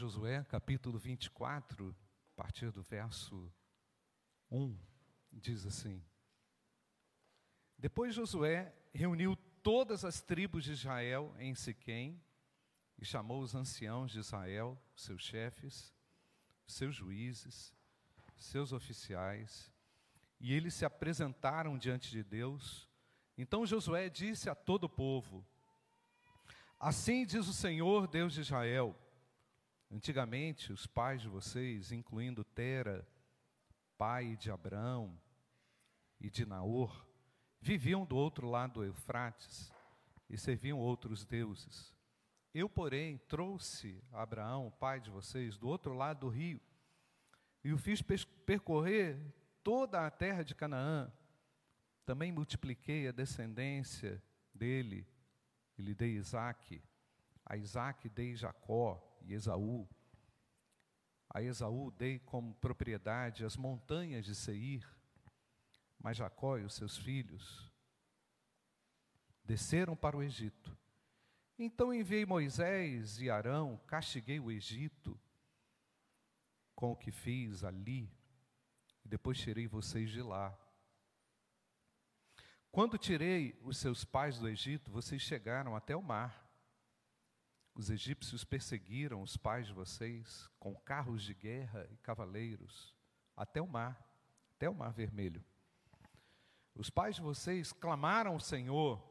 Josué, capítulo 24, a partir do verso 1, diz assim: Depois Josué reuniu todas as tribos de Israel em Siquém e chamou os anciãos de Israel, seus chefes, seus juízes, seus oficiais, e eles se apresentaram diante de Deus. Então Josué disse a todo o povo: Assim diz o Senhor, Deus de Israel: Antigamente, os pais de vocês, incluindo Tera, pai de Abraão e de Naor, viviam do outro lado do Eufrates e serviam outros deuses. Eu, porém, trouxe Abraão, pai de vocês, do outro lado do rio e o fiz percorrer toda a terra de Canaã. Também multipliquei a descendência dele e lhe dei Isaque. A Isaque dei Jacó e Esaú. A Esaú dei como propriedade as montanhas de Seir, mas Jacó e os seus filhos desceram para o Egito. Então enviei Moisés e Arão, castiguei o Egito com o que fiz ali, e depois tirei vocês de lá. Quando tirei os seus pais do Egito, vocês chegaram até o mar. Os egípcios perseguiram os pais de vocês com carros de guerra e cavaleiros até o mar, até o mar vermelho. Os pais de vocês clamaram ao Senhor,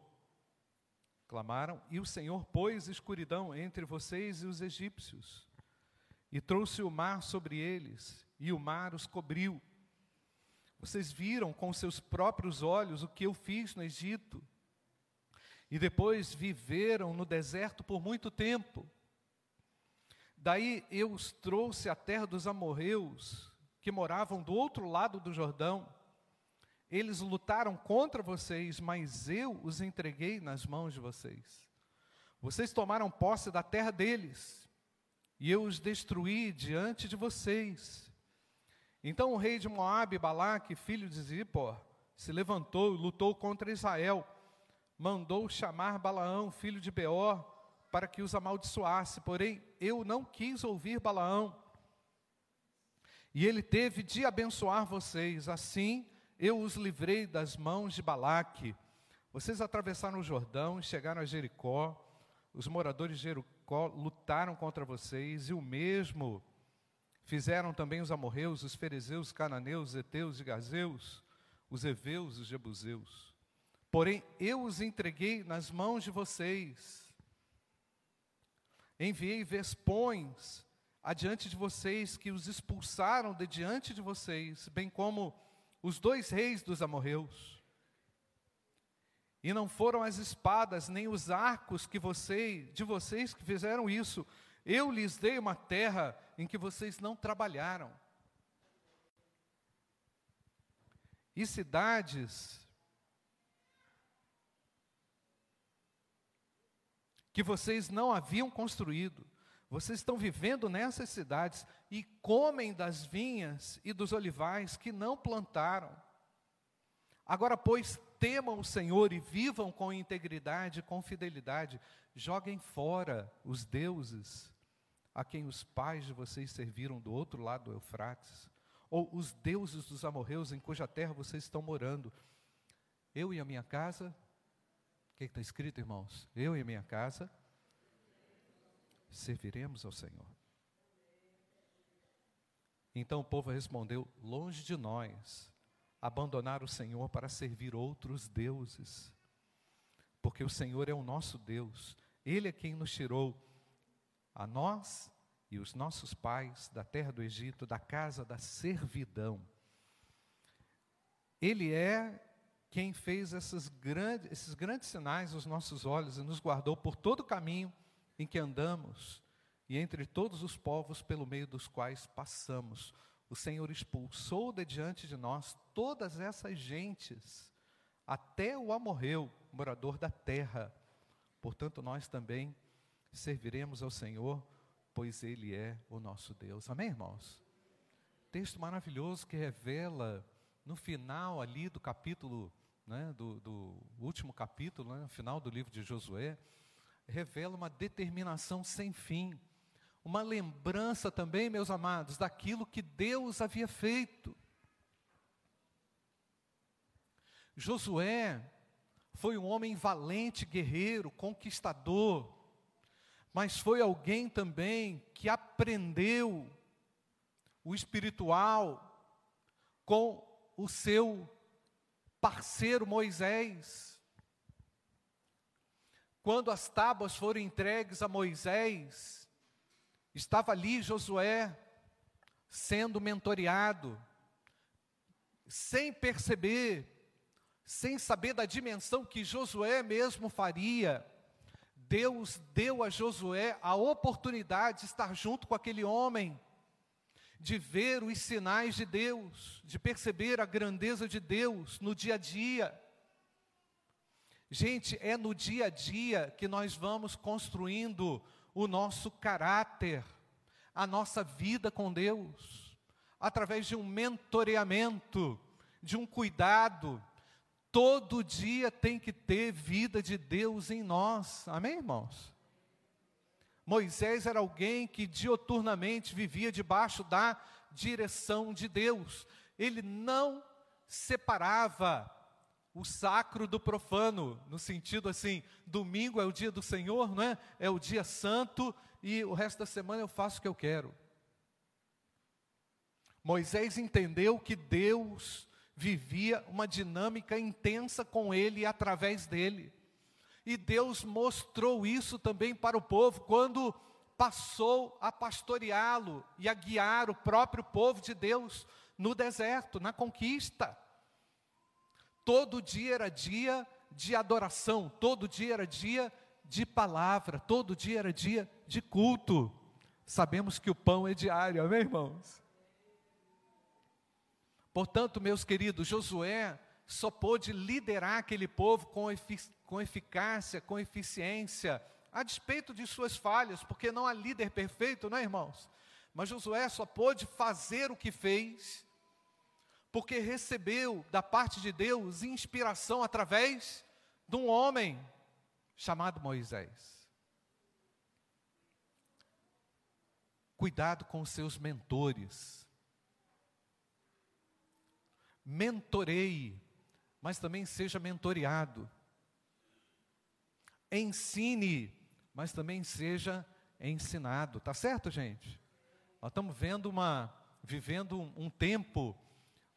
clamaram, e o Senhor pôs escuridão entre vocês e os egípcios e trouxe o mar sobre eles, e o mar os cobriu. Vocês viram com seus próprios olhos o que eu fiz no Egito, e depois viveram no deserto por muito tempo. Daí eu os trouxe à terra dos amorreus, que moravam do outro lado do Jordão. Eles lutaram contra vocês, mas eu os entreguei nas mãos de vocês. Vocês tomaram posse da terra deles e eu os destruí diante de vocês. Então o rei de Moabe, Balaque, filho de Zippor, se levantou e lutou contra Israel. Mandou chamar Balaão, filho de Beor, para que os amaldiçoasse. Porém, eu não quis ouvir Balaão. E ele teve de abençoar vocês. Assim, eu os livrei das mãos de Balaque. Vocês atravessaram o Jordão e chegaram a Jericó. Os moradores de Jericó lutaram contra vocês, e o mesmo fizeram também os amorreus, os ferezeus, os cananeus, os eteus e gazeus, os heveus e os jebuseus. Porém, eu os entreguei nas mãos de vocês. Enviei vespões adiante de vocês que os expulsaram de diante de vocês, bem como os dois reis dos amorreus. E não foram as espadas nem os arcos que você, de vocês que fizeram isso. Eu lhes dei uma terra em que vocês não trabalharam. E cidades que vocês não haviam construído. Vocês estão vivendo nessas cidades e comem das vinhas e dos olivais que não plantaram. Agora, pois, temam o Senhor e vivam com integridade, com fidelidade. Joguem fora os deuses a quem os pais de vocês serviram do outro lado do Eufrates, ou os deuses dos amorreus em cuja terra vocês estão morando. Eu e a minha casa, que está escrito, irmãos? Eu e minha casa serviremos ao Senhor. Então o povo respondeu: Longe de nós abandonar o Senhor para servir outros deuses. Porque o Senhor é o nosso Deus, Ele é quem nos tirou, a nós e os nossos pais, da terra do Egito, da casa da servidão. Ele é quem fez grandes, esses grandes sinais aos nossos olhos e nos guardou por todo o caminho em que andamos e entre todos os povos pelo meio dos quais passamos o Senhor expulsou de diante de nós todas essas gentes, até o amorreu, morador da terra. Portanto, nós também serviremos ao Senhor, pois Ele é o nosso Deus. Amém, irmãos? Texto maravilhoso que revela no final ali do capítulo, né, do, do último capítulo, né, final do livro de Josué, revela uma determinação sem fim uma lembrança também, meus amados, daquilo que Deus havia feito. Josué foi um homem valente, guerreiro, conquistador, mas foi alguém também que aprendeu o espiritual com o seu parceiro Moisés. Quando as tábuas foram entregues a Moisés, estava ali Josué sendo mentoreado, sem perceber, sem saber da dimensão que Josué mesmo faria. Deus deu a Josué a oportunidade de estar junto com aquele homem, de ver os sinais de Deus, de perceber a grandeza de Deus no dia a dia. Gente, é no dia a dia que nós vamos construindo o nosso caráter, a nossa vida com Deus, através de um mentoreamento, de um cuidado. Todo dia tem que ter vida de Deus em nós, amém, irmãos? Moisés era alguém que dioturnamente vivia debaixo da direção de Deus, ele não separava o sacro do profano, no sentido assim, domingo é o dia do Senhor, não é? É o dia santo e o resto da semana eu faço o que eu quero. Moisés entendeu que Deus vivia uma dinâmica intensa com ele e através dele. E Deus mostrou isso também para o povo quando passou a pastoreá-lo e a guiar o próprio povo de Deus no deserto, na conquista. Todo dia era dia de adoração, todo dia era dia de palavra, todo dia era dia de culto. Sabemos que o pão é diário, amém, irmãos? Portanto, meus queridos, Josué só pôde liderar aquele povo com, efic com eficácia, com eficiência, a despeito de suas falhas, porque não há líder perfeito, não é, irmãos? Mas Josué só pôde fazer o que fez porque recebeu da parte de Deus inspiração através de um homem chamado Moisés. Cuidado com seus mentores. Mentoreie, mas também seja mentoreado. Ensine, mas também seja ensinado. Tá certo, gente? Nós estamos vendo uma vivendo um, um tempo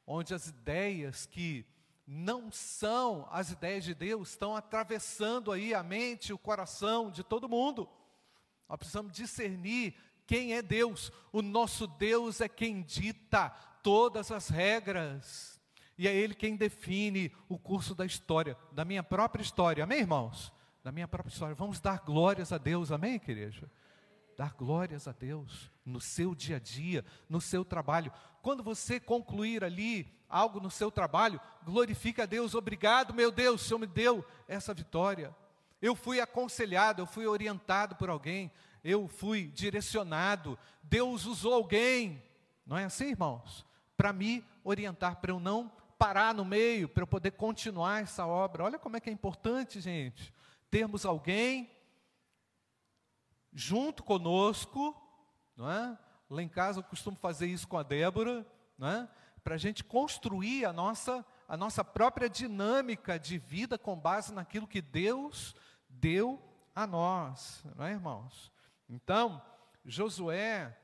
onde as ideias que não são as ideias de Deus estão atravessando aí a mente, o coração de todo mundo. Nós precisamos discernir quem é Deus. O nosso Deus é quem dita todas as regras. E é Ele quem define o curso da história, da minha própria história. Amém, irmãos? Da minha própria história. Vamos dar glórias a Deus. Amém, igreja? Dar glórias a Deus no seu dia a dia, no seu trabalho. Quando você concluir ali algo no seu trabalho, glorifica a Deus. Obrigado, meu Deus, o Senhor me deu essa vitória. Eu fui aconselhado, eu fui orientado por alguém, eu fui direcionado. Deus usou alguém, não é assim, irmãos? Para me orientar, para eu não parar no meio, para eu poder continuar essa obra. Olha como é que é importante, gente, termos alguém junto conosco, não é? Lá em casa eu costumo fazer isso com a Débora, não é? Para a gente construir a nossa, a nossa própria dinâmica de vida com base naquilo que Deus deu a nós, não é, irmãos? Então, Josué,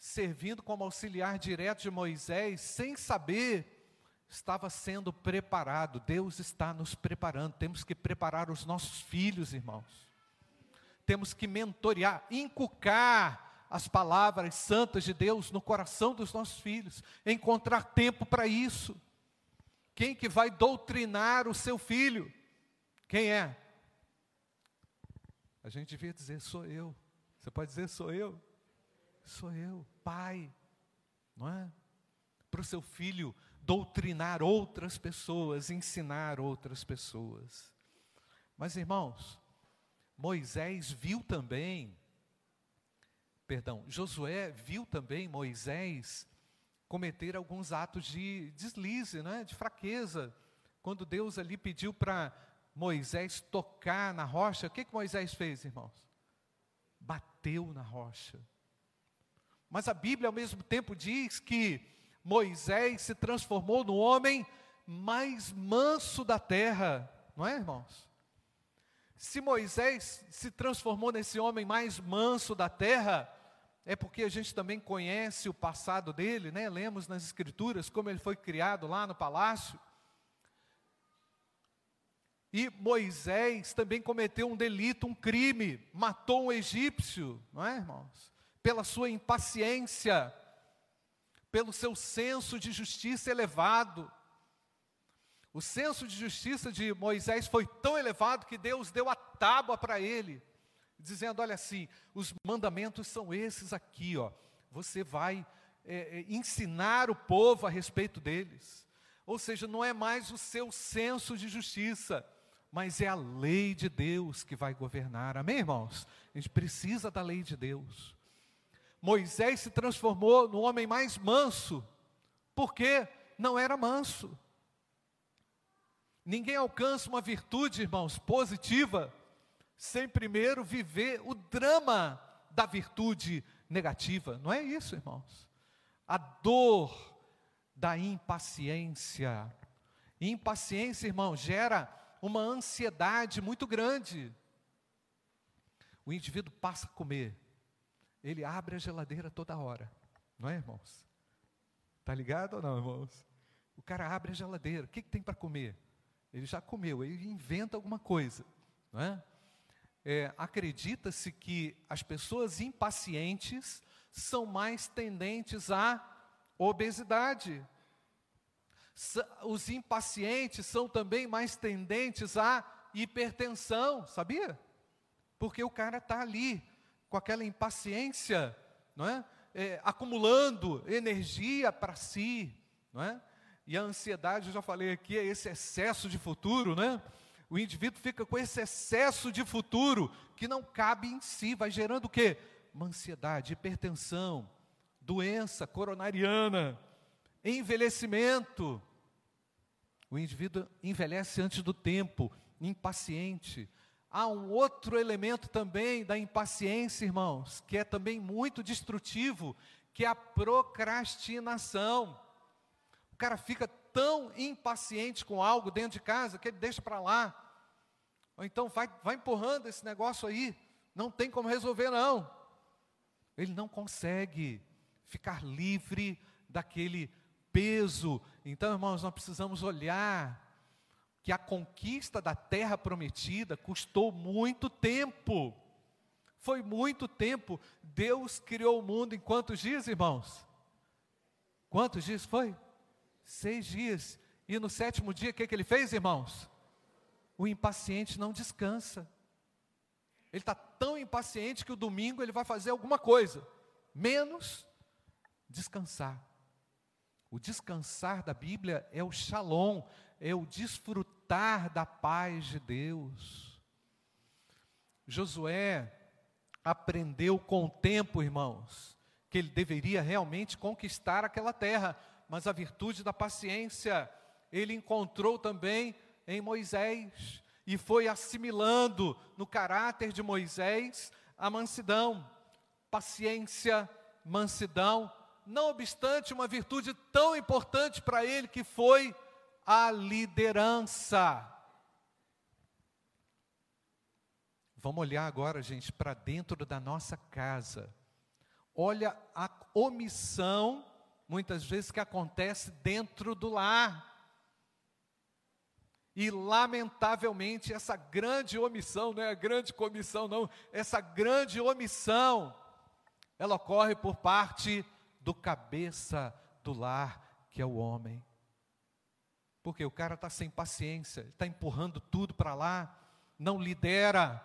servindo como auxiliar direto de Moisés, sem saber, estava sendo preparado. Deus está nos preparando. Temos que preparar os nossos filhos, irmãos temos que mentorear, inculcar as palavras santas de Deus no coração dos nossos filhos, encontrar tempo para isso. Quem que vai doutrinar o seu filho? Quem é? A gente devia dizer, sou eu. Você pode dizer, sou eu? Sou eu, pai, não é? Para o seu filho doutrinar outras pessoas, ensinar outras pessoas. Mas irmãos, Moisés viu também, perdão, Josué viu também Moisés cometer alguns atos de deslize, né, de fraqueza. Quando Deus ali pediu para Moisés tocar na rocha, o que, que Moisés fez, irmãos? Bateu na rocha. Mas a Bíblia ao mesmo tempo diz que Moisés se transformou no homem mais manso da terra, não é, irmãos? Se Moisés se transformou nesse homem mais manso da terra, é porque a gente também conhece o passado dele, né? Lemos nas escrituras como ele foi criado lá no palácio. E Moisés também cometeu um delito, um crime, matou um egípcio, não é, irmãos? Pela sua impaciência, pelo seu senso de justiça elevado. O senso de justiça de Moisés foi tão elevado que Deus deu a tábua para ele, dizendo: Olha assim, os mandamentos são esses aqui, ó. Você vai é, é ensinar o povo a respeito deles. Ou seja, não é mais o seu senso de justiça, mas é a lei de Deus que vai governar. Amém, irmãos? A gente precisa da lei de Deus. Moisés se transformou no homem mais manso, porque não era manso. Ninguém alcança uma virtude, irmãos, positiva, sem primeiro viver o drama da virtude negativa. Não é isso, irmãos? A dor da impaciência. Impaciência, irmão, gera uma ansiedade muito grande. O indivíduo passa a comer, ele abre a geladeira toda hora, não é, irmãos? Tá ligado ou não, irmãos? O cara abre a geladeira, o que, que tem para comer? Ele já comeu, ele inventa alguma coisa, não é? é Acredita-se que as pessoas impacientes são mais tendentes à obesidade, os impacientes são também mais tendentes à hipertensão, sabia? Porque o cara está ali com aquela impaciência, não é? é acumulando energia para si, não é? E a ansiedade, eu já falei aqui, é esse excesso de futuro, né? O indivíduo fica com esse excesso de futuro que não cabe em si, vai gerando o quê? Uma ansiedade, hipertensão, doença coronariana, envelhecimento. O indivíduo envelhece antes do tempo, impaciente. Há um outro elemento também da impaciência, irmãos, que é também muito destrutivo, que é a procrastinação. O cara fica tão impaciente com algo dentro de casa que ele deixa para lá. Ou então vai, vai empurrando esse negócio aí, não tem como resolver, não. Ele não consegue ficar livre daquele peso. Então, irmãos, nós precisamos olhar que a conquista da terra prometida custou muito tempo. Foi muito tempo. Deus criou o mundo em quantos dias, irmãos? Quantos dias foi? Seis dias. E no sétimo dia, o que, que ele fez, irmãos? O impaciente não descansa. Ele está tão impaciente que o domingo ele vai fazer alguma coisa, menos descansar. O descansar da Bíblia é o shalom, o desfrutar da paz de Deus. Josué aprendeu com o tempo, irmãos, que ele deveria realmente conquistar aquela terra, mas a virtude da paciência ele encontrou também em Moisés e foi assimilando no caráter de Moisés a mansidão, paciência, mansidão, não obstante uma virtude tão importante para ele que foi a liderança. Vamos olhar agora, gente, para dentro da nossa casa. Olha a omissão, muitas vezes, que acontece dentro do lar. E, lamentavelmente, essa grande omissão, não é a grande comissão, não, essa grande omissão, ela ocorre por parte do cabeça do lar, que é o homem. Porque o cara está sem paciência, está empurrando tudo para lá, não lidera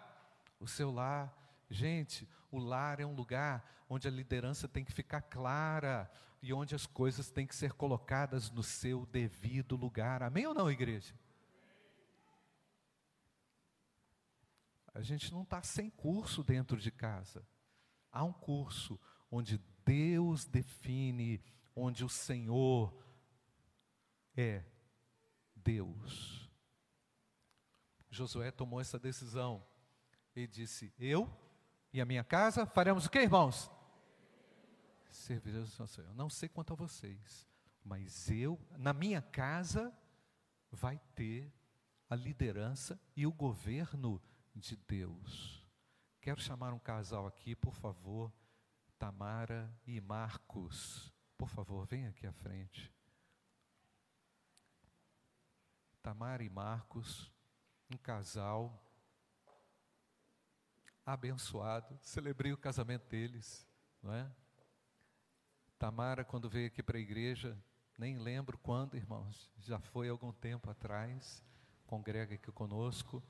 o seu lar. Gente, o lar é um lugar onde a liderança tem que ficar clara e onde as coisas têm que ser colocadas no seu devido lugar. Amém ou não, igreja? A gente não está sem curso dentro de casa. Há um curso onde Deus define onde o Senhor é Deus. Josué tomou essa decisão e disse: Eu e a minha casa faremos o que, irmãos? serviremos ao Senhor. Não sei quanto a vocês, mas eu, na minha casa, vai ter a liderança e o governo de Deus. Quero chamar um casal aqui, por favor, Tamara e Marcos. Por favor, vem aqui à frente. Tamara e Marcos, um casal abençoado. Celebrei o casamento deles, não é? Tamara, quando veio aqui para a igreja, nem lembro quando, irmãos, já foi algum tempo atrás, congrega aqui conosco.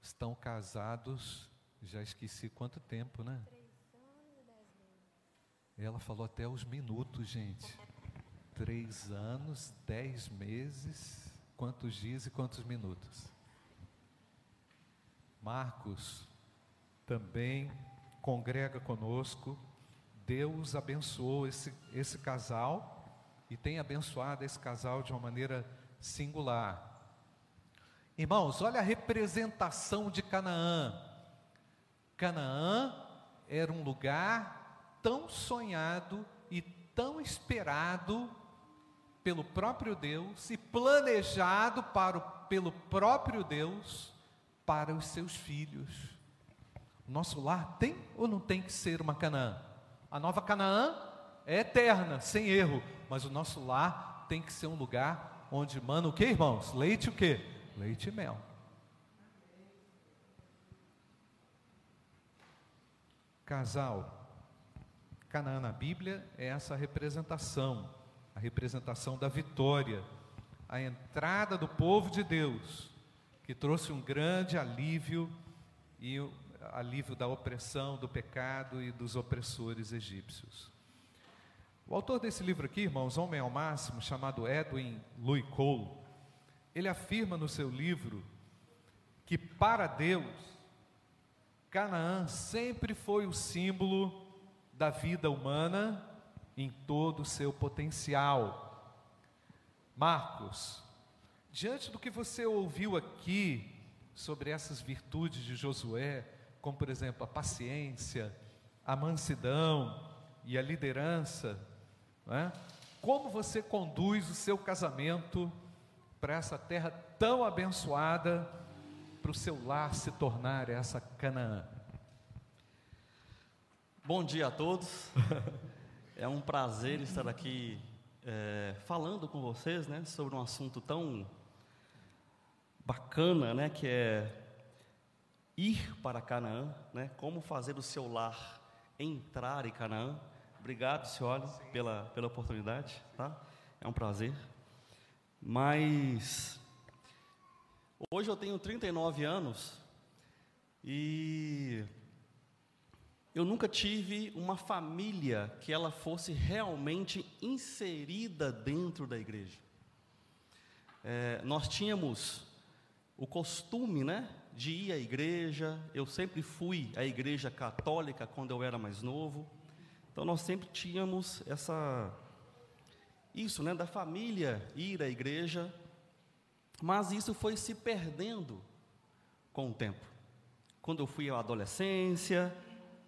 Estão casados, já esqueci quanto tempo, né? Ela falou até os minutos, gente. Três anos, dez meses, quantos dias e quantos minutos? Marcos também congrega conosco. Deus abençoou esse, esse casal e tem abençoado esse casal de uma maneira singular. Irmãos, olha a representação de Canaã. Canaã era um lugar tão sonhado e tão esperado pelo próprio Deus e planejado para pelo próprio Deus para os seus filhos. Nosso lar tem ou não tem que ser uma Canaã? A nova Canaã é eterna, sem erro, mas o nosso lar tem que ser um lugar onde manda o que, irmãos? Leite o que? Leite e mel. Casal, Canaã na Bíblia é essa representação, a representação da vitória, a entrada do povo de Deus, que trouxe um grande alívio e alívio da opressão, do pecado e dos opressores egípcios. O autor desse livro aqui, irmãos, Homem ao Máximo, chamado Edwin Louis Cole, ele afirma no seu livro que para Deus, Canaã sempre foi o símbolo da vida humana em todo o seu potencial. Marcos, diante do que você ouviu aqui sobre essas virtudes de Josué, como por exemplo a paciência, a mansidão e a liderança, é? como você conduz o seu casamento para essa terra tão abençoada, para o seu lar se tornar essa Canaã? Bom dia a todos. É um prazer estar aqui é, falando com vocês, né, sobre um assunto tão bacana, né, que é ir para Canaã, né, como fazer o seu lar entrar em Canaã. Obrigado, senhora, pela pela oportunidade, tá? É um prazer. Mas hoje eu tenho 39 anos e eu nunca tive uma família que ela fosse realmente inserida dentro da igreja. É, nós tínhamos o costume, né, de ir à igreja. Eu sempre fui à igreja católica quando eu era mais novo. Então nós sempre tínhamos essa isso, né, da família ir à igreja. Mas isso foi se perdendo com o tempo. Quando eu fui à adolescência,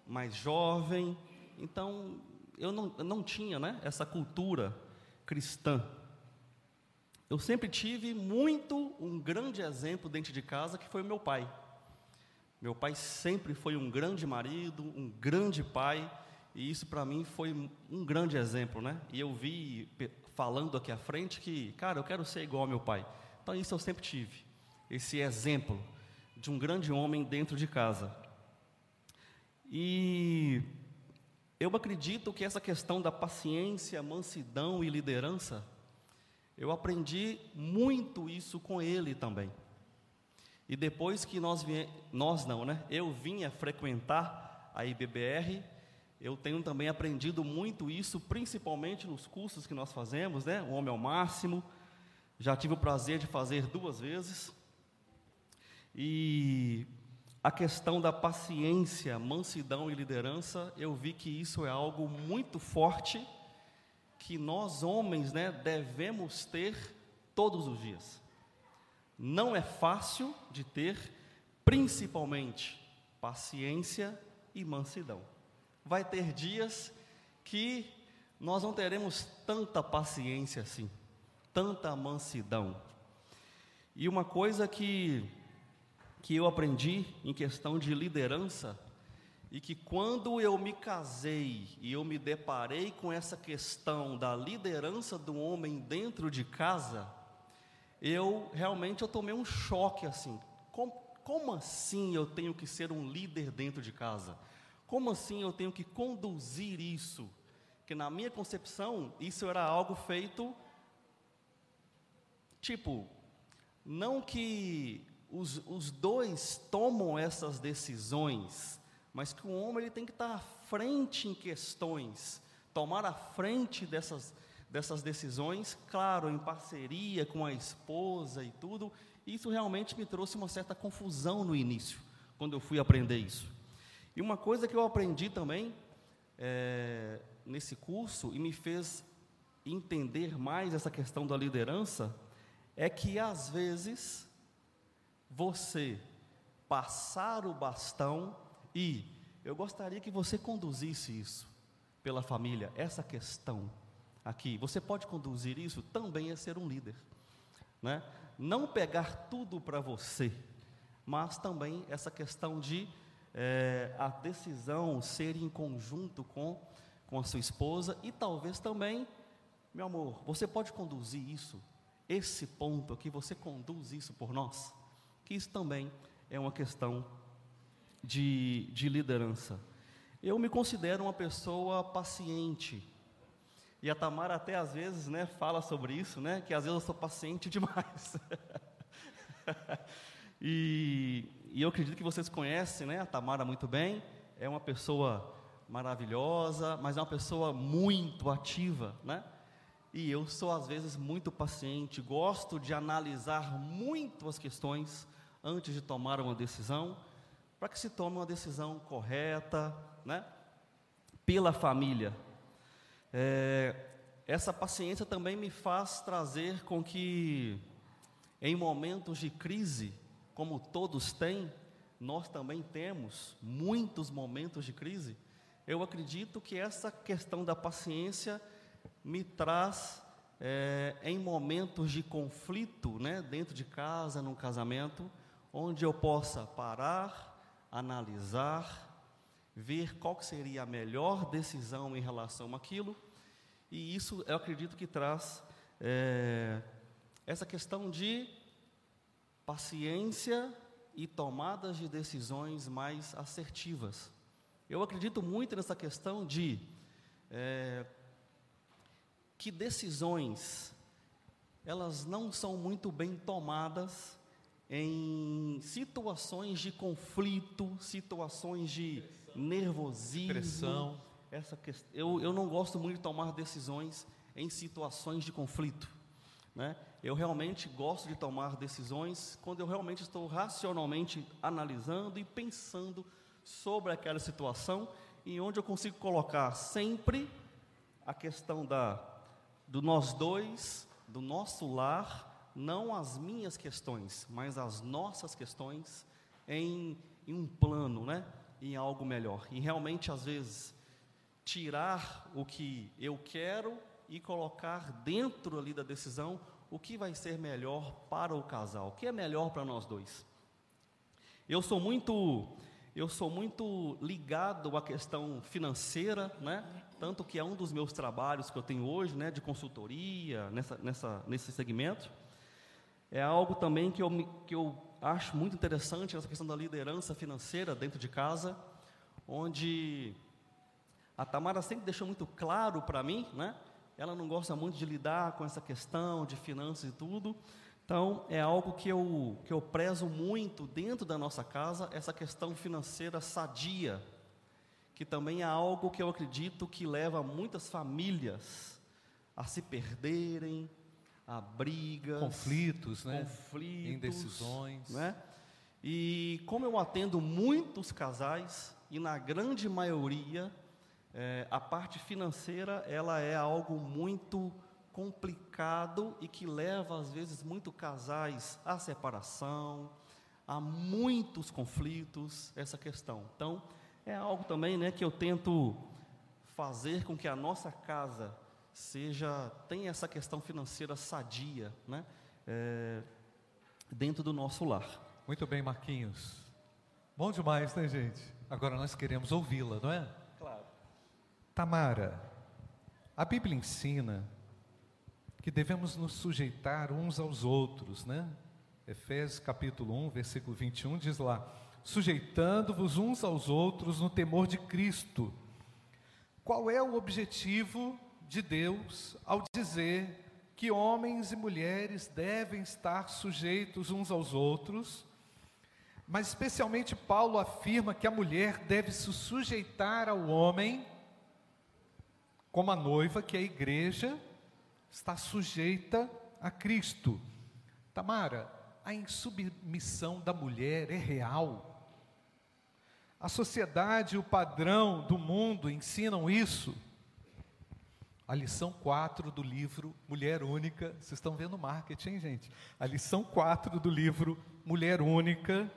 mais jovem, então eu não, eu não tinha né, essa cultura cristã. Eu sempre tive muito um grande exemplo dentro de casa que foi o meu pai. Meu pai sempre foi um grande marido, um grande pai, e isso para mim foi um grande exemplo, né? E eu vi falando aqui à frente que, cara, eu quero ser igual ao meu pai. Então isso eu sempre tive, esse exemplo de um grande homem dentro de casa. E eu acredito que essa questão da paciência, mansidão e liderança, eu aprendi muito isso com ele também. E depois que nós, vim, nós não, né? Eu vinha frequentar a IBBR, eu tenho também aprendido muito isso, principalmente nos cursos que nós fazemos, né? O Homem ao Máximo, já tive o prazer de fazer duas vezes. E a questão da paciência, mansidão e liderança, eu vi que isso é algo muito forte que nós homens, né, devemos ter todos os dias. Não é fácil de ter, principalmente paciência e mansidão. Vai ter dias que nós não teremos tanta paciência assim, tanta mansidão. E uma coisa que, que eu aprendi em questão de liderança, e que quando eu me casei e eu me deparei com essa questão da liderança do homem dentro de casa, eu realmente eu tomei um choque assim. Como, como assim eu tenho que ser um líder dentro de casa? Como assim eu tenho que conduzir isso? Que na minha concepção, isso era algo feito tipo, não que os, os dois tomam essas decisões, mas que o homem ele tem que estar à frente em questões, tomar a frente dessas, dessas decisões, claro, em parceria com a esposa e tudo. Isso realmente me trouxe uma certa confusão no início, quando eu fui aprender isso. E uma coisa que eu aprendi também é, nesse curso e me fez entender mais essa questão da liderança é que às vezes você passar o bastão e eu gostaria que você conduzisse isso pela família, essa questão aqui. Você pode conduzir isso também é ser um líder, né? Não pegar tudo para você, mas também essa questão de é, a decisão ser em conjunto com, com a sua esposa e talvez também, meu amor, você pode conduzir isso, esse ponto aqui, você conduz isso por nós, que isso também é uma questão de, de liderança. Eu me considero uma pessoa paciente, e a Tamara até às vezes, né, fala sobre isso, né, que às vezes eu sou paciente demais. e, e eu acredito que vocês conhecem né, a Tamara muito bem, é uma pessoa maravilhosa, mas é uma pessoa muito ativa, né? E eu sou às vezes muito paciente, gosto de analisar muito as questões antes de tomar uma decisão, para que se tome uma decisão correta, né? Pela família. É, essa paciência também me faz trazer com que, em momentos de crise, como todos têm, nós também temos muitos momentos de crise. Eu acredito que essa questão da paciência me traz é, em momentos de conflito, né, dentro de casa, num casamento, onde eu possa parar, analisar, ver qual seria a melhor decisão em relação àquilo, e isso eu acredito que traz é, essa questão de paciência e tomadas de decisões mais assertivas. Eu acredito muito nessa questão de é, que decisões elas não são muito bem tomadas em situações de conflito, situações de nervosismo. Pressão. Essa questão, eu, eu não gosto muito de tomar decisões em situações de conflito. Né? Eu realmente gosto de tomar decisões quando eu realmente estou racionalmente analisando e pensando sobre aquela situação e onde eu consigo colocar sempre a questão da do nós dois, do nosso lar, não as minhas questões, mas as nossas questões em, em um plano, né? Em algo melhor. E realmente às vezes tirar o que eu quero e colocar dentro ali da decisão o que vai ser melhor para o casal, o que é melhor para nós dois. Eu sou muito eu sou muito ligado à questão financeira, né? Tanto que é um dos meus trabalhos que eu tenho hoje, né, de consultoria nessa, nessa nesse segmento. É algo também que eu que eu acho muito interessante essa questão da liderança financeira dentro de casa, onde a Tamara sempre deixou muito claro para mim, né? Ela não gosta muito de lidar com essa questão de finanças e tudo. Então, é algo que eu, que eu prezo muito dentro da nossa casa, essa questão financeira sadia, que também é algo que eu acredito que leva muitas famílias a se perderem, a brigas, conflitos, né? conflitos, indecisões. Né? E como eu atendo muitos casais, e na grande maioria é, a parte financeira ela é algo muito complicado e que leva às vezes muito casais à separação, a muitos conflitos essa questão. Então é algo também, né, que eu tento fazer com que a nossa casa seja tenha essa questão financeira sadia, né? É, dentro do nosso lar. Muito bem, Marquinhos. Bom demais, né, gente? Agora nós queremos ouvi-la, não é? Claro. Tamara, a Bíblia ensina que devemos nos sujeitar uns aos outros, né? Efésios capítulo 1, versículo 21 diz lá: sujeitando-vos uns aos outros no temor de Cristo. Qual é o objetivo de Deus ao dizer que homens e mulheres devem estar sujeitos uns aos outros? Mas especialmente Paulo afirma que a mulher deve se sujeitar ao homem, como a noiva, que é a igreja, está sujeita a Cristo. Tamara, a insubmissão da mulher é real. A sociedade e o padrão do mundo ensinam isso. A lição 4 do livro Mulher Única, vocês estão vendo marketing, gente? A lição 4 do livro Mulher Única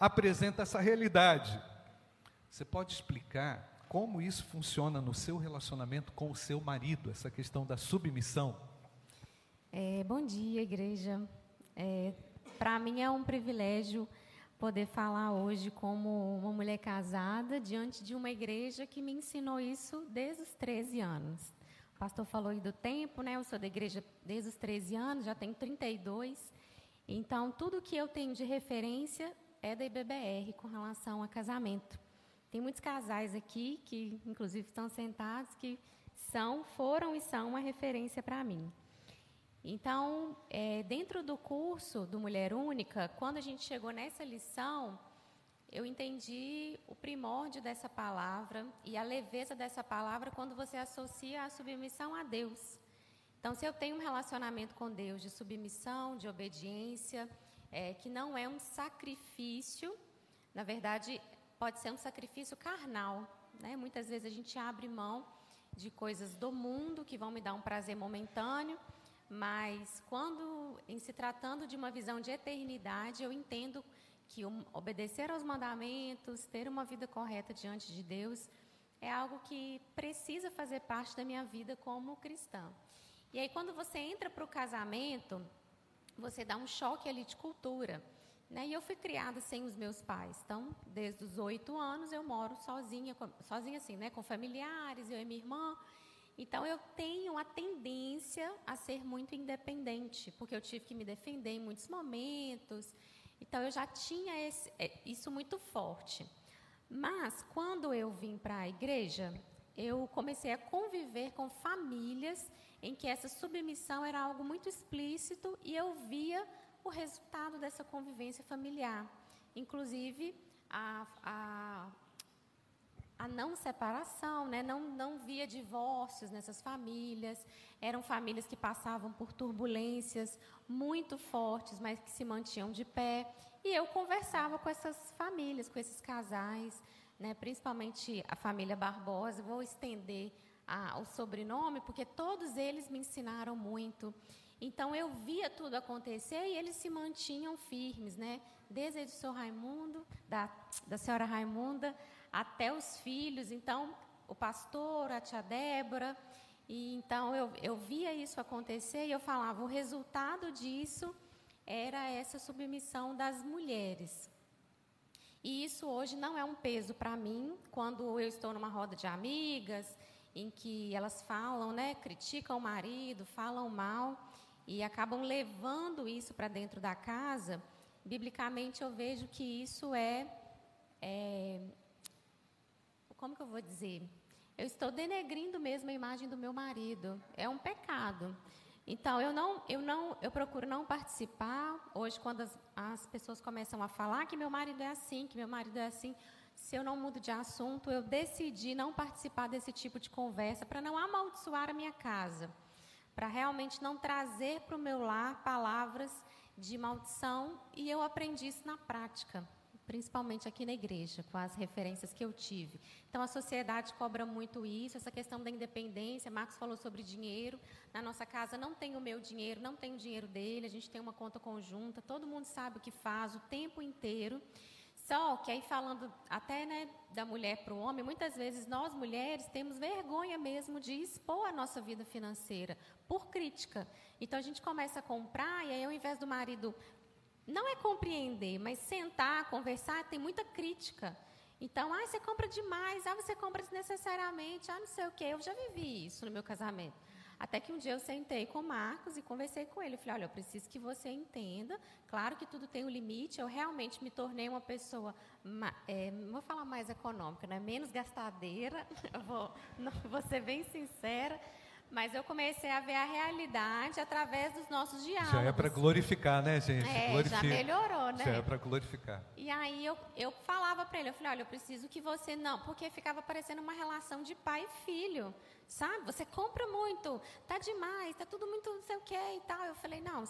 apresenta essa realidade. Você pode explicar como isso funciona no seu relacionamento com o seu marido, essa questão da submissão? É, bom dia, igreja. É, Para mim é um privilégio poder falar hoje como uma mulher casada diante de uma igreja que me ensinou isso desde os 13 anos. O pastor falou aí do tempo, né? Eu sou da igreja desde os 13 anos, já tenho 32. Então, tudo que eu tenho de referência é da IBBR com relação a casamento. Tem muitos casais aqui que, inclusive, estão sentados que são, foram e são uma referência para mim. Então, é, dentro do curso do Mulher Única, quando a gente chegou nessa lição, eu entendi o primórdio dessa palavra e a leveza dessa palavra quando você associa a submissão a Deus. Então, se eu tenho um relacionamento com Deus de submissão, de obediência, é, que não é um sacrifício, na verdade, pode ser um sacrifício carnal. Né? Muitas vezes a gente abre mão de coisas do mundo que vão me dar um prazer momentâneo mas quando, em se tratando de uma visão de eternidade, eu entendo que obedecer aos mandamentos, ter uma vida correta diante de Deus, é algo que precisa fazer parte da minha vida como cristã. E aí, quando você entra para o casamento, você dá um choque ali de cultura. Né? E eu fui criada sem os meus pais. Então, desde os oito anos, eu moro sozinha, sozinha assim, né? com familiares, eu e minha irmã. Então eu tenho a tendência a ser muito independente, porque eu tive que me defender em muitos momentos. Então eu já tinha esse, é, isso muito forte. Mas quando eu vim para a igreja, eu comecei a conviver com famílias em que essa submissão era algo muito explícito e eu via o resultado dessa convivência familiar. Inclusive, a, a a não separação, né? não, não via divórcios nessas famílias. Eram famílias que passavam por turbulências muito fortes, mas que se mantinham de pé. E eu conversava com essas famílias, com esses casais, né? principalmente a família Barbosa. Vou estender a, o sobrenome, porque todos eles me ensinaram muito. Então eu via tudo acontecer e eles se mantinham firmes, né? Desde o senhor Raimundo, da, da senhora Raimunda, até os filhos. Então, o pastor, a tia Débora. E então eu, eu via isso acontecer e eu falava, o resultado disso era essa submissão das mulheres. E isso hoje não é um peso para mim, quando eu estou numa roda de amigas, em que elas falam, né, criticam o marido, falam mal e acabam levando isso para dentro da casa. Biblicamente eu vejo que isso é, é como que eu vou dizer? Eu estou denegrindo mesmo a imagem do meu marido. É um pecado. Então eu não, eu não, eu procuro não participar. Hoje, quando as, as pessoas começam a falar que meu marido é assim, que meu marido é assim, se eu não mudo de assunto, eu decidi não participar desse tipo de conversa para não amaldiçoar a minha casa, para realmente não trazer para o meu lar palavras de maldição. E eu aprendi isso na prática principalmente aqui na igreja, com as referências que eu tive. Então, a sociedade cobra muito isso, essa questão da independência. Marcos falou sobre dinheiro. Na nossa casa não tem o meu dinheiro, não tem o dinheiro dele, a gente tem uma conta conjunta, todo mundo sabe o que faz o tempo inteiro. Só que aí falando até né, da mulher para o homem, muitas vezes nós mulheres temos vergonha mesmo de expor a nossa vida financeira por crítica. Então a gente começa a comprar e aí ao invés do marido não é compreender, mas sentar, conversar, tem muita crítica. Então, ah, você compra demais, ah, você compra desnecessariamente, ah, não sei o quê. Eu já vivi isso no meu casamento. Até que um dia eu sentei com o Marcos e conversei com ele. Eu falei: olha, eu preciso que você entenda. Claro que tudo tem um limite. Eu realmente me tornei uma pessoa, é, vou falar mais econômica, né? menos gastadeira. Eu vou, não, vou ser bem sincera. Mas eu comecei a ver a realidade através dos nossos diálogos. Já é para glorificar, né, gente? É, Glorifica. já melhorou, né? Já é para glorificar. E aí eu, eu falava para ele, eu falei, olha, eu preciso que você não, porque ficava parecendo uma relação de pai e filho, sabe? Você compra muito, tá demais, tá tudo muito não sei o que e tal. Eu falei, não,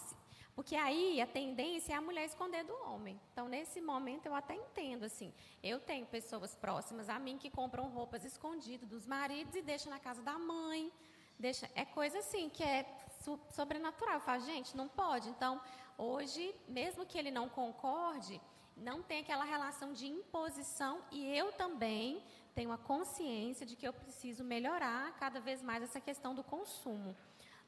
porque aí a tendência é a mulher esconder do homem. Então, nesse momento, eu até entendo, assim. Eu tenho pessoas próximas a mim que compram roupas escondidas dos maridos e deixam na casa da mãe. Deixa, é coisa assim que é sobrenatural. Fala, gente, não pode. Então, hoje, mesmo que ele não concorde, não tem aquela relação de imposição e eu também tenho a consciência de que eu preciso melhorar cada vez mais essa questão do consumo.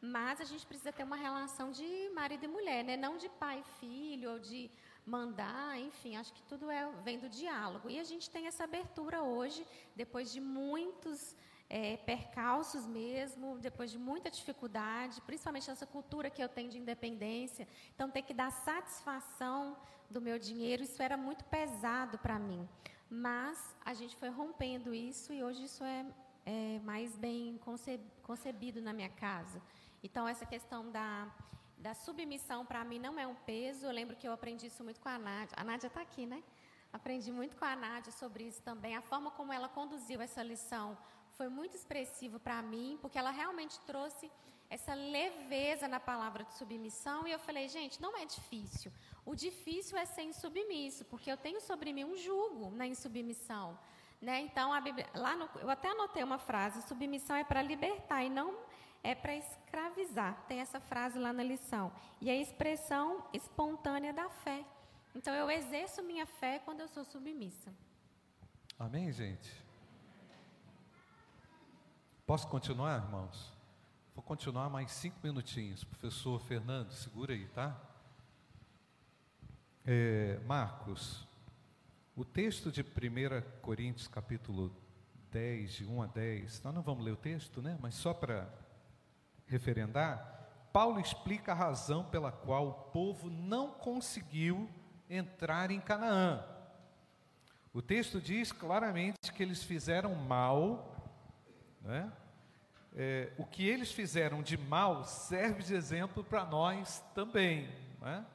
Mas a gente precisa ter uma relação de marido e mulher, né? não de pai e filho, ou de mandar, enfim, acho que tudo é, vem do diálogo. E a gente tem essa abertura hoje, depois de muitos é, percalços mesmo, depois de muita dificuldade, principalmente nessa cultura que eu tenho de independência. Então, ter que dar satisfação do meu dinheiro, isso era muito pesado para mim. Mas a gente foi rompendo isso e hoje isso é, é mais bem concebido na minha casa. Então, essa questão da, da submissão, para mim, não é um peso. Eu lembro que eu aprendi isso muito com a Nádia. A Nádia está aqui, né? Aprendi muito com a Nádia sobre isso também. A forma como ela conduziu essa lição foi muito expressivo para mim, porque ela realmente trouxe essa leveza na palavra de submissão. E eu falei, gente, não é difícil. O difícil é ser insubmisso, porque eu tenho sobre mim um jugo na insubmissão. Né? Então, Bíblia, lá no, eu até anotei uma frase: submissão é para libertar e não é para escravizar. Tem essa frase lá na lição. E a expressão espontânea da fé. Então, eu exerço minha fé quando eu sou submissa. Amém, gente? Posso continuar, irmãos? Vou continuar mais cinco minutinhos. Professor Fernando, segura aí, tá? É, Marcos, o texto de 1 Coríntios, capítulo 10, de 1 a 10, nós não vamos ler o texto, né? Mas só para referendar, Paulo explica a razão pela qual o povo não conseguiu entrar em Canaã. O texto diz claramente que eles fizeram mal, né? é, o que eles fizeram de mal serve de exemplo para nós também, né?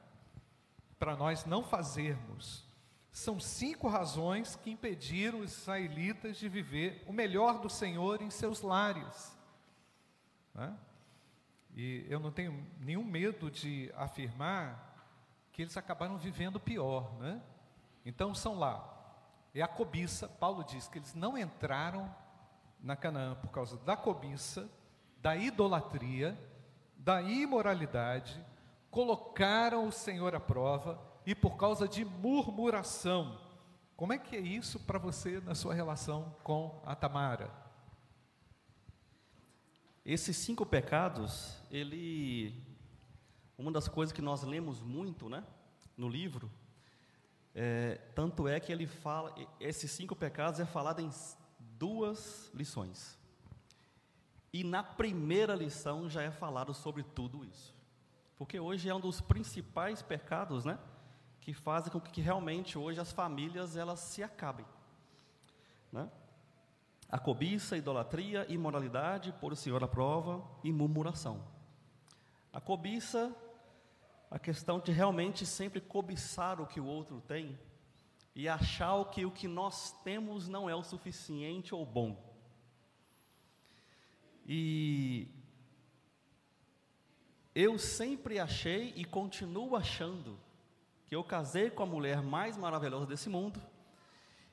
para nós não fazermos. São cinco razões que impediram os israelitas de viver o melhor do Senhor em seus lares. Né? E eu não tenho nenhum medo de afirmar que eles acabaram vivendo pior. Né? Então são lá. É a cobiça, Paulo diz que eles não entraram na Canaã por causa da cobiça, da idolatria, da imoralidade, colocaram o Senhor à prova e por causa de murmuração. Como é que é isso para você na sua relação com a Tamara? Esses cinco pecados, ele uma das coisas que nós lemos muito, né, no livro, é, tanto é que ele fala, esses cinco pecados é falado em duas lições. E na primeira lição já é falado sobre tudo isso. Porque hoje é um dos principais pecados, né? Que fazem com que realmente hoje as famílias elas se acabem. Né? A cobiça, idolatria, imoralidade, por o Senhor à prova e murmuração. A cobiça, a questão de realmente sempre cobiçar o que o outro tem, e achar que o que nós temos não é o suficiente ou bom. E eu sempre achei e continuo achando que eu casei com a mulher mais maravilhosa desse mundo.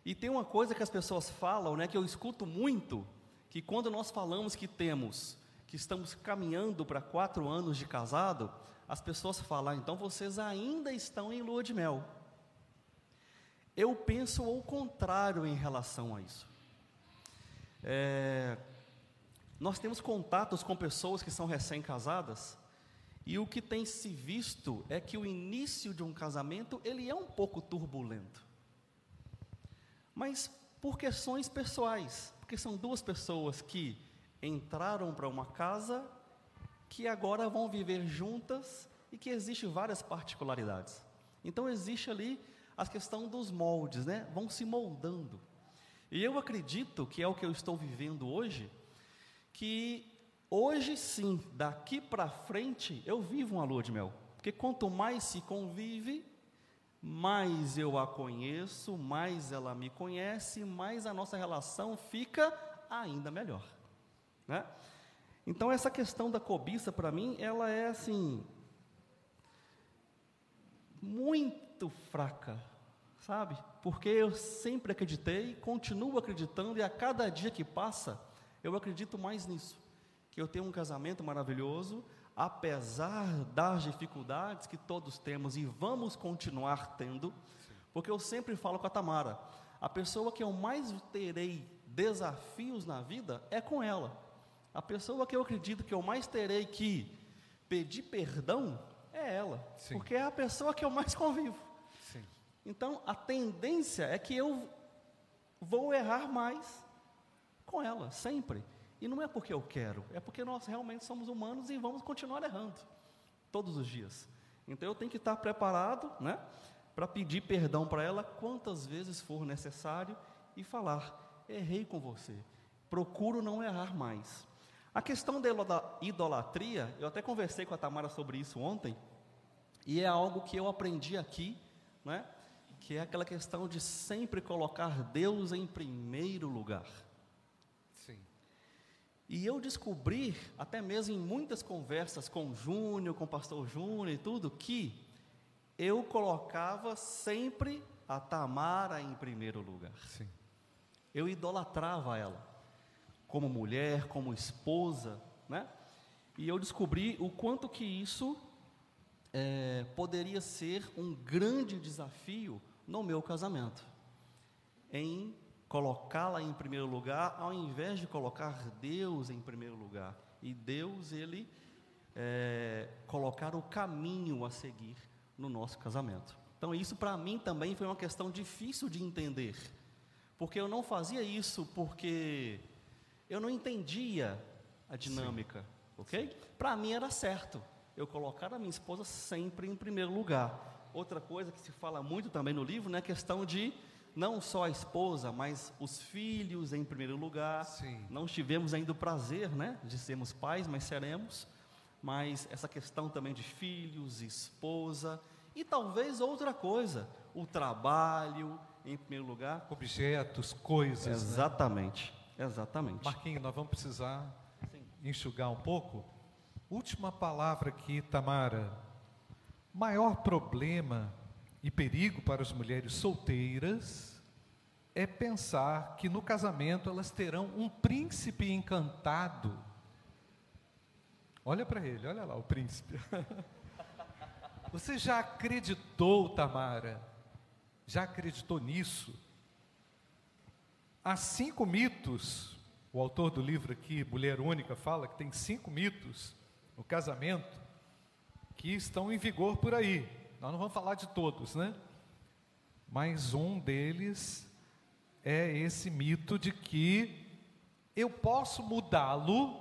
E tem uma coisa que as pessoas falam, né, que eu escuto muito, que quando nós falamos que temos, que estamos caminhando para quatro anos de casado, as pessoas falam, ah, então vocês ainda estão em lua de mel. Eu penso o contrário em relação a isso. É, nós temos contatos com pessoas que são recém-casadas e o que tem se visto é que o início de um casamento ele é um pouco turbulento. Mas por questões pessoais, porque são duas pessoas que entraram para uma casa que agora vão viver juntas e que existe várias particularidades. Então existe ali a questão dos moldes, né? Vão se moldando. E eu acredito que é o que eu estou vivendo hoje, que hoje sim, daqui para frente, eu vivo uma lua de mel. Porque quanto mais se convive, mais eu a conheço, mais ela me conhece, mais a nossa relação fica ainda melhor. Né? Então essa questão da cobiça para mim, ela é assim muito fraca, sabe? Porque eu sempre acreditei, continuo acreditando e a cada dia que passa, eu acredito mais nisso. Que eu tenho um casamento maravilhoso, apesar das dificuldades que todos temos e vamos continuar tendo, porque eu sempre falo com a Tamara, a pessoa que eu mais terei desafios na vida é com ela. A pessoa que eu acredito que eu mais terei que pedir perdão é ela, Sim. porque é a pessoa que eu mais convivo. Então, a tendência é que eu vou errar mais com ela, sempre. E não é porque eu quero, é porque nós realmente somos humanos e vamos continuar errando todos os dias. Então eu tenho que estar preparado, né, para pedir perdão para ela quantas vezes for necessário e falar: errei com você. Procuro não errar mais. A questão da idolatria, eu até conversei com a Tamara sobre isso ontem, e é algo que eu aprendi aqui, né? Que é aquela questão de sempre colocar Deus em primeiro lugar. Sim. E eu descobri, até mesmo em muitas conversas com o Júnior, com o pastor Júnior e tudo, que eu colocava sempre a Tamara em primeiro lugar. Sim. Eu idolatrava ela como mulher, como esposa, né? E eu descobri o quanto que isso é, poderia ser um grande desafio no meu casamento, em colocá-la em primeiro lugar, ao invés de colocar Deus em primeiro lugar. E Deus, Ele é, colocar o caminho a seguir no nosso casamento. Então, isso para mim também foi uma questão difícil de entender, porque eu não fazia isso porque eu não entendia a dinâmica, Sim. ok? Para mim era certo eu colocar a minha esposa sempre em primeiro lugar. Outra coisa que se fala muito também no livro, né, a questão de não só a esposa, mas os filhos em primeiro lugar. Sim. Não tivemos ainda o prazer, né, de sermos pais, mas seremos. Mas essa questão também de filhos, esposa e talvez outra coisa, o trabalho em primeiro lugar, objetos, coisas. Né? Exatamente. Né? Exatamente. Marquinhos, nós vamos precisar Sim. enxugar um pouco. Última palavra aqui, Tamara. Maior problema e perigo para as mulheres solteiras é pensar que no casamento elas terão um príncipe encantado. Olha para ele, olha lá o príncipe. Você já acreditou, Tamara? Já acreditou nisso? Há cinco mitos, o autor do livro aqui, Mulher Única, fala que tem cinco mitos no casamento que estão em vigor por aí. Nós não vamos falar de todos, né? Mas um deles é esse mito de que eu posso mudá-lo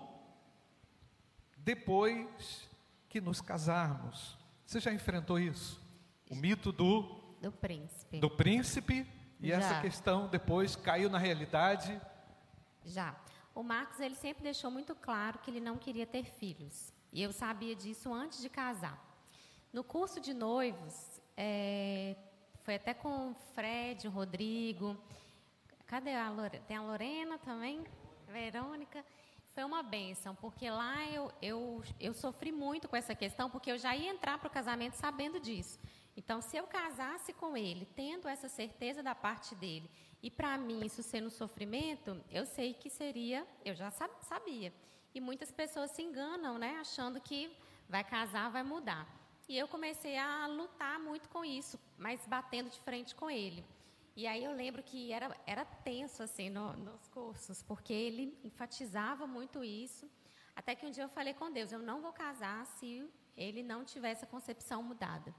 depois que nos casarmos. Você já enfrentou isso? O mito do do príncipe. Do príncipe e Já. essa questão depois caiu na realidade? Já. O Marcos ele sempre deixou muito claro que ele não queria ter filhos. E eu sabia disso antes de casar. No curso de noivos, é, foi até com o Fred, o Rodrigo. Cadê a Lorena? Tem a Lorena também? Verônica. Foi uma benção, porque lá eu, eu, eu sofri muito com essa questão, porque eu já ia entrar para o casamento sabendo disso. Então, se eu casasse com ele, tendo essa certeza da parte dele, e para mim isso sendo sofrimento, eu sei que seria, eu já sabia. E muitas pessoas se enganam, né, achando que vai casar, vai mudar. E eu comecei a lutar muito com isso, mas batendo de frente com ele. E aí eu lembro que era, era tenso assim no, nos cursos, porque ele enfatizava muito isso. Até que um dia eu falei com Deus, eu não vou casar se ele não tiver essa concepção mudada.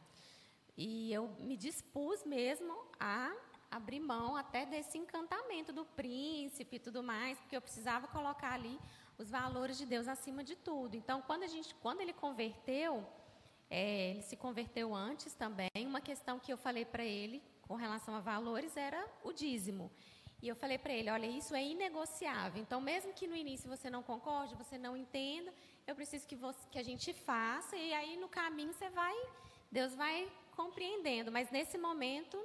E eu me dispus mesmo a abrir mão até desse encantamento do príncipe e tudo mais, porque eu precisava colocar ali os valores de Deus acima de tudo. Então, quando a gente, quando ele converteu, é, ele se converteu antes também. Uma questão que eu falei para ele com relação a valores era o dízimo. E eu falei para ele, olha, isso é inegociável. Então, mesmo que no início você não concorde, você não entenda, eu preciso que, você, que a gente faça e aí no caminho você vai, Deus vai compreendendo. Mas nesse momento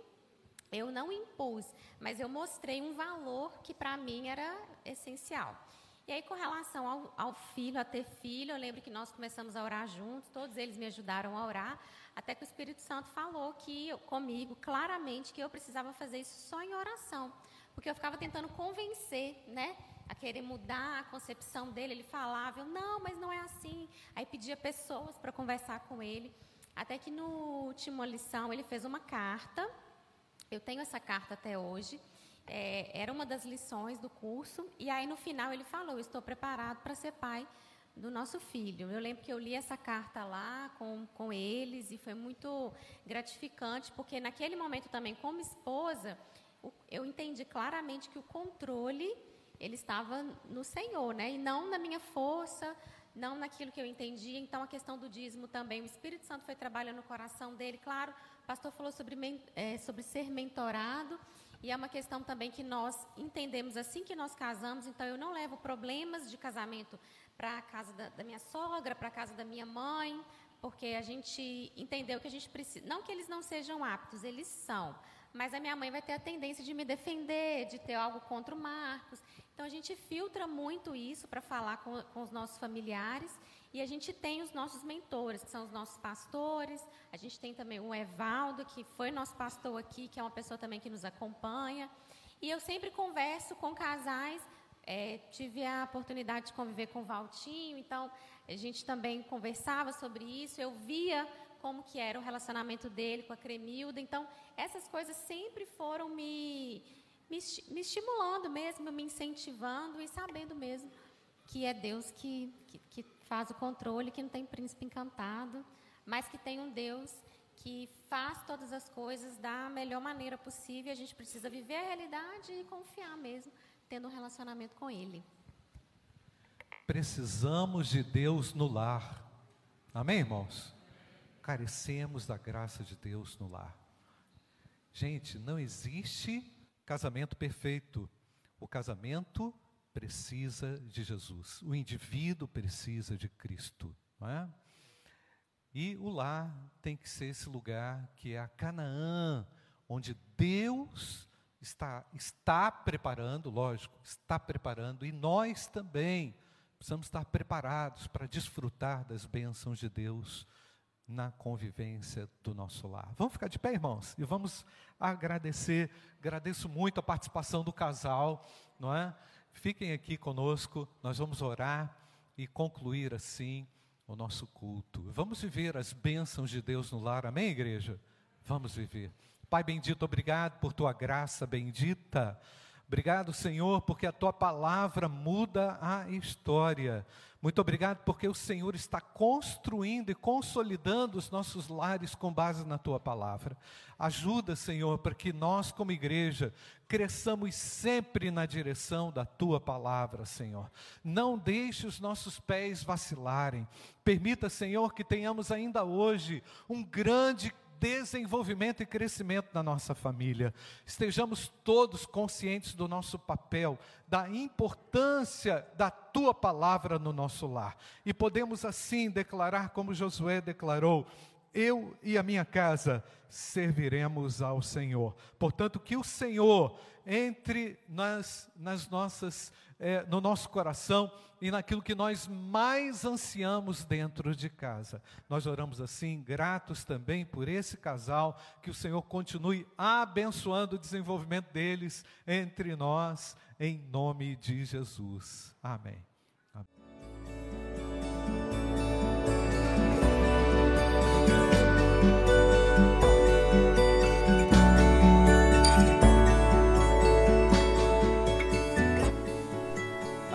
eu não impus, mas eu mostrei um valor que para mim era essencial. E aí, com relação ao, ao, filho, a ter filho, eu lembro que nós começamos a orar juntos, todos eles me ajudaram a orar, até que o Espírito Santo falou que comigo claramente que eu precisava fazer isso só em oração, porque eu ficava tentando convencer, né, a querer mudar a concepção dele. Ele falava, eu, não, mas não é assim. Aí pedia pessoas para conversar com ele, até que no último lição ele fez uma carta. Eu tenho essa carta até hoje é, era uma das lições do curso, e aí no final ele falou: Estou preparado para ser pai do nosso filho. Eu lembro que eu li essa carta lá com, com eles e foi muito gratificante, porque naquele momento também, como esposa, eu entendi claramente que o controle ele estava no Senhor, né? E não na minha força, não naquilo que eu entendia. Então, a questão do dízimo também, o Espírito Santo foi trabalhando no coração dele. Claro, o pastor falou sobre, é, sobre ser mentorado. E é uma questão também que nós entendemos assim que nós casamos, então eu não levo problemas de casamento para a casa da, da, minha sogra, para a casa da minha mãe, porque a gente entendeu que a gente precisa. Não que eles não sejam aptos, eles são. Mas a minha mãe vai ter a tendência de me defender, de ter algo contra o Marcos. Então a gente filtra muito isso para falar com, com os nossos familiares. E a gente tem os nossos mentores, que são os nossos pastores. A gente tem também o Evaldo, que foi nosso pastor aqui, que é uma pessoa também que nos acompanha. E eu sempre converso com casais. É, tive a oportunidade de conviver com o Valtinho, então a gente também conversava sobre isso. Eu via como que era o relacionamento dele com a Cremilda. Então, essas coisas sempre foram me, me, me estimulando mesmo, me incentivando e sabendo mesmo que é Deus que, que, que faz o controle, que não tem príncipe encantado, mas que tem um Deus que faz todas as coisas da melhor maneira possível. A gente precisa viver a realidade e confiar mesmo, tendo um relacionamento com Ele. Precisamos de Deus no lar. Amém, irmãos? Carecemos da graça de Deus no lar. Gente, não existe casamento perfeito. O casamento precisa de Jesus, o indivíduo precisa de Cristo. Não é? E o lar tem que ser esse lugar que é a Canaã, onde Deus está, está preparando, lógico, está preparando, e nós também precisamos estar preparados para desfrutar das bênçãos de Deus na convivência do nosso lar. Vamos ficar de pé, irmãos, e vamos agradecer. Agradeço muito a participação do casal, não é? Fiquem aqui conosco, nós vamos orar e concluir assim o nosso culto. Vamos viver as bênçãos de Deus no lar, amém, igreja? Vamos viver. Pai bendito, obrigado por tua graça bendita. Obrigado, Senhor, porque a tua palavra muda a história. Muito obrigado porque o Senhor está construindo e consolidando os nossos lares com base na tua palavra. Ajuda, Senhor, para que nós, como igreja, cresçamos sempre na direção da tua palavra, Senhor. Não deixe os nossos pés vacilarem. Permita, Senhor, que tenhamos ainda hoje um grande desenvolvimento e crescimento na nossa família. Estejamos todos conscientes do nosso papel, da importância da tua palavra no nosso lar. E podemos assim declarar, como Josué declarou: eu e a minha casa serviremos ao Senhor. Portanto, que o Senhor entre nas, nas nossas, é, no nosso coração e naquilo que nós mais ansiamos dentro de casa. Nós oramos assim, gratos também por esse casal, que o Senhor continue abençoando o desenvolvimento deles entre nós, em nome de Jesus. Amém.